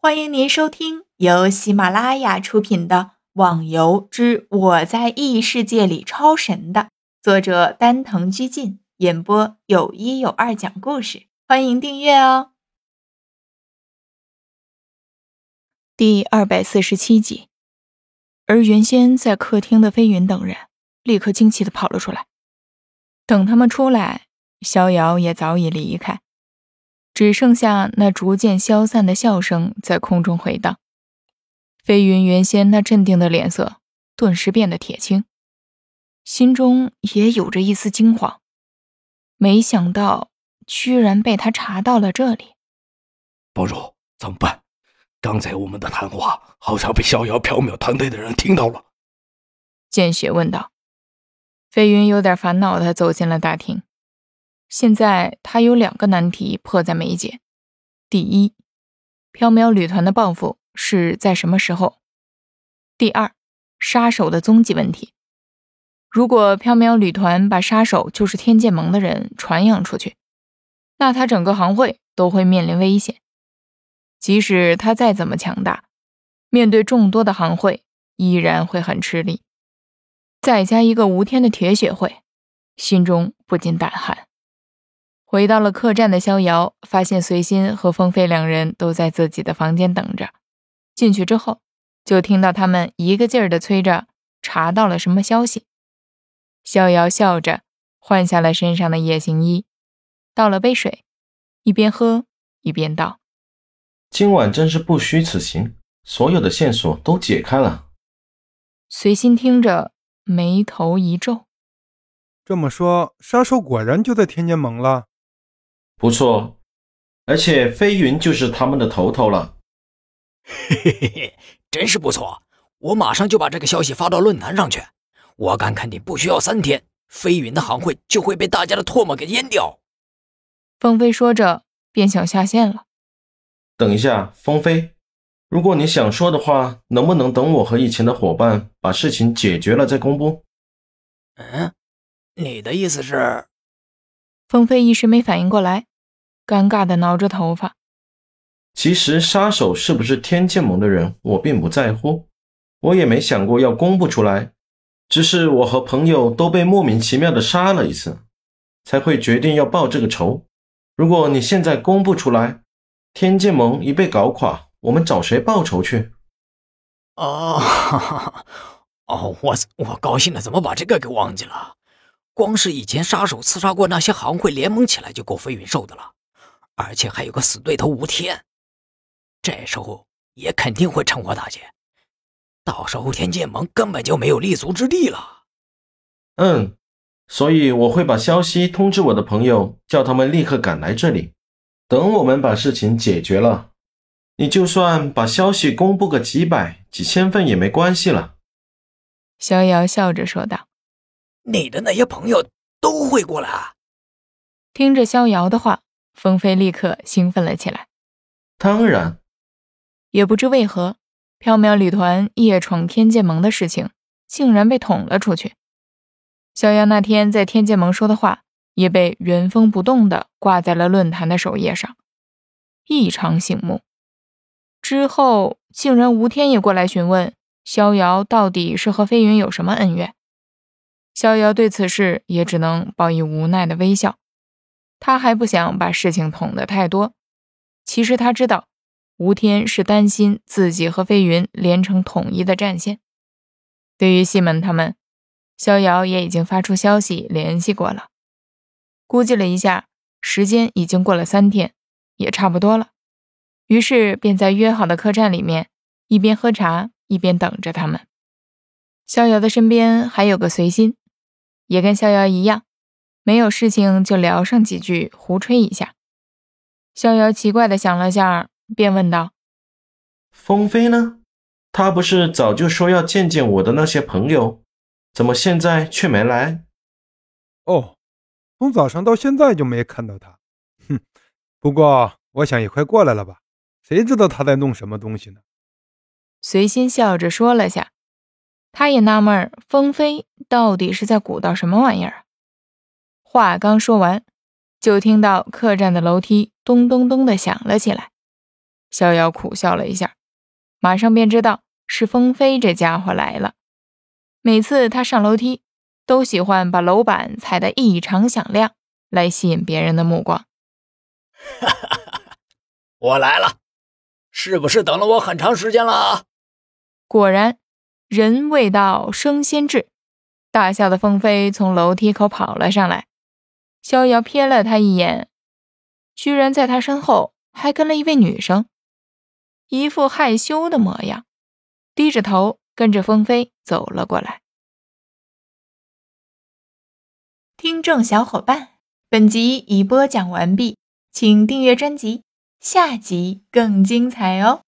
欢迎您收听由喜马拉雅出品的《网游之我在异世界里超神》的作者丹藤居进演播，有一有二讲故事。欢迎订阅哦。第二百四十七集，而原先在客厅的飞云等人立刻惊奇的跑了出来。等他们出来，逍遥也早已离开。只剩下那逐渐消散的笑声在空中回荡。飞云原先那镇定的脸色顿时变得铁青，心中也有着一丝惊慌。没想到居然被他查到了这里。帮主，怎么办？刚才我们的谈话好像被逍遥缥缈团队的人听到了。见雪问道。飞云有点烦恼的走进了大厅。现在他有两个难题迫在眉睫：第一，缥缈旅团的报复是在什么时候？第二，杀手的踪迹问题。如果缥缈旅团把杀手就是天剑盟的人传扬出去，那他整个行会都会面临危险。即使他再怎么强大，面对众多的行会，依然会很吃力。再加一个无天的铁血会，心中不禁胆寒。回到了客栈的逍遥，发现随心和风飞两人都在自己的房间等着。进去之后，就听到他们一个劲儿地催着查到了什么消息。逍遥笑着换下了身上的夜行衣，倒了杯水，一边喝一边道：“今晚真是不虚此行，所有的线索都解开了。”随心听着，眉头一皱：“这么说，杀手果然就在天剑盟了？”不错，而且飞云就是他们的头头了。嘿嘿嘿嘿，真是不错！我马上就把这个消息发到论坛上去。我敢肯定，不需要三天，飞云的行会就会被大家的唾沫给淹掉。风飞说着，便想下线了。等一下，风飞，如果你想说的话，能不能等我和以前的伙伴把事情解决了再公布？嗯，你的意思是？风飞一时没反应过来。尴尬的挠着头发。其实杀手是不是天剑盟的人，我并不在乎，我也没想过要公布出来。只是我和朋友都被莫名其妙的杀了一次，才会决定要报这个仇。如果你现在公布出来，天剑盟一被搞垮，我们找谁报仇去？哦，哦，我我高兴的怎么把这个给忘记了？光是以前杀手刺杀过那些行会联盟起来就够飞云兽的了。而且还有个死对头吴天，这时候也肯定会趁火打劫，到时候天剑盟根本就没有立足之地了。嗯，所以我会把消息通知我的朋友，叫他们立刻赶来这里。等我们把事情解决了，你就算把消息公布个几百、几千份也没关系了。逍遥笑着说道：“你的那些朋友都会过来。”听着逍遥的话。风飞立刻兴奋了起来。当然，也不知为何，缥缈旅团夜闯天剑盟的事情竟然被捅了出去。逍遥那天在天剑盟说的话也被原封不动地挂在了论坛的首页上，异常醒目。之后竟然吴天也过来询问逍遥到底是和飞云有什么恩怨。逍遥对此事也只能报以无奈的微笑。他还不想把事情捅得太多。其实他知道，吴天是担心自己和飞云连成统一的战线。对于西门他们，逍遥也已经发出消息联系过了。估计了一下，时间已经过了三天，也差不多了。于是便在约好的客栈里面，一边喝茶一边等着他们。逍遥的身边还有个随心，也跟逍遥一样。没有事情就聊上几句，胡吹一下。逍遥奇怪的想了下，便问道：“风飞呢？他不是早就说要见见我的那些朋友，怎么现在却没来？”哦，从早上到现在就没看到他。哼，不过我想也快过来了吧？谁知道他在弄什么东西呢？随心笑着说了下，他也纳闷，风飞到底是在鼓捣什么玩意儿。话刚说完，就听到客栈的楼梯咚咚咚的响了起来。逍遥苦笑了一下，马上便知道是风飞这家伙来了。每次他上楼梯，都喜欢把楼板踩得异常响亮，来吸引别人的目光。哈哈哈！我来了，是不是等了我很长时间了？果然，人未到，声先至。大笑的风飞从楼梯口跑了上来，逍遥瞥了他一眼，居然在他身后还跟了一位女生，一副害羞的模样，低着头跟着风飞走了过来。听众小伙伴，本集已播讲完毕，请订阅专辑，下集更精彩哦。